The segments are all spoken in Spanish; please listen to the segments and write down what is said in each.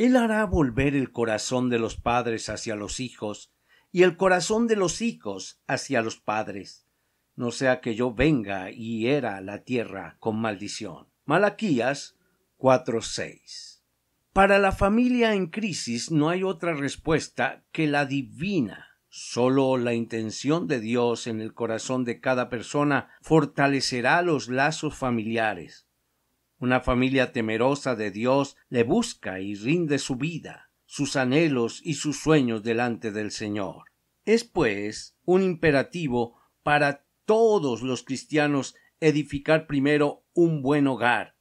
Él hará volver el corazón de los padres hacia los hijos y el corazón de los hijos hacia los padres, no sea que yo venga y hiera la tierra con maldición. Malaquías 4:6. Para la familia en crisis no hay otra respuesta que la divina. Solo la intención de Dios en el corazón de cada persona fortalecerá los lazos familiares. Una familia temerosa de Dios le busca y rinde su vida, sus anhelos y sus sueños delante del Señor. Es, pues, un imperativo para todos los cristianos edificar primero un buen hogar,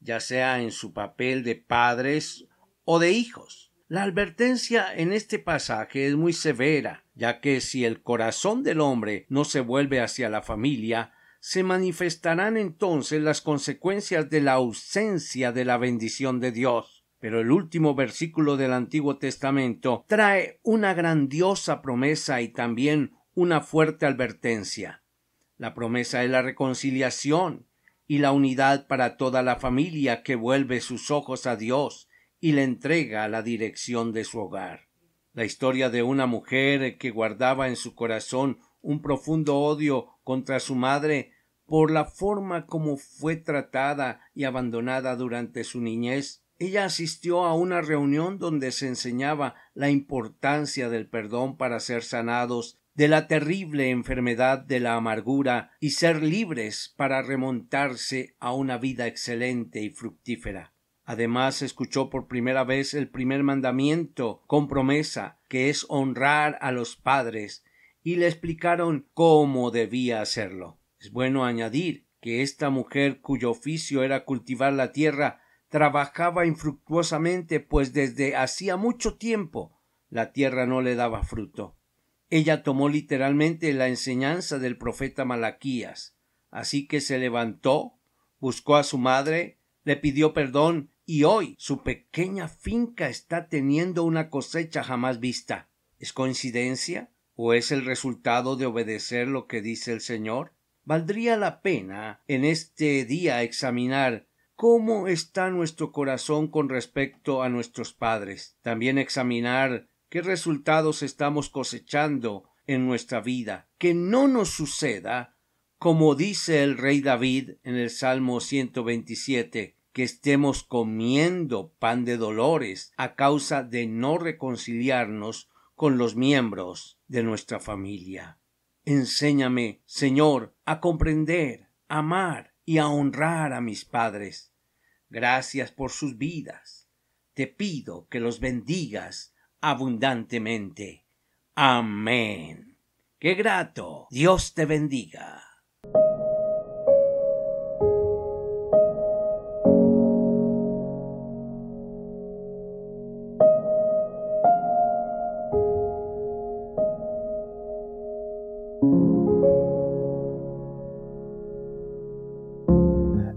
ya sea en su papel de padres o de hijos. La advertencia en este pasaje es muy severa, ya que si el corazón del hombre no se vuelve hacia la familia, se manifestarán entonces las consecuencias de la ausencia de la bendición de Dios. Pero el último versículo del Antiguo Testamento trae una grandiosa promesa y también una fuerte advertencia. La promesa es la reconciliación y la unidad para toda la familia que vuelve sus ojos a Dios y le entrega la dirección de su hogar. La historia de una mujer que guardaba en su corazón un profundo odio contra su madre por la forma como fue tratada y abandonada durante su niñez, ella asistió a una reunión donde se enseñaba la importancia del perdón para ser sanados de la terrible enfermedad de la amargura y ser libres para remontarse a una vida excelente y fructífera. Además escuchó por primera vez el primer mandamiento con promesa, que es honrar a los padres, y le explicaron cómo debía hacerlo. Es bueno añadir que esta mujer cuyo oficio era cultivar la tierra trabajaba infructuosamente pues desde hacía mucho tiempo la tierra no le daba fruto. Ella tomó literalmente la enseñanza del profeta Malaquías, así que se levantó, buscó a su madre, le pidió perdón y hoy su pequeña finca está teniendo una cosecha jamás vista. ¿Es coincidencia? ¿O es el resultado de obedecer lo que dice el Señor? Valdría la pena en este día examinar cómo está nuestro corazón con respecto a nuestros padres, también examinar qué resultados estamos cosechando en nuestra vida, que no nos suceda como dice el rey David en el Salmo 127, que estemos comiendo pan de dolores a causa de no reconciliarnos con los miembros de nuestra familia. Enséñame, Señor, a comprender, amar y a honrar a mis padres. Gracias por sus vidas. Te pido que los bendigas abundantemente. Amén. Qué grato. Dios te bendiga.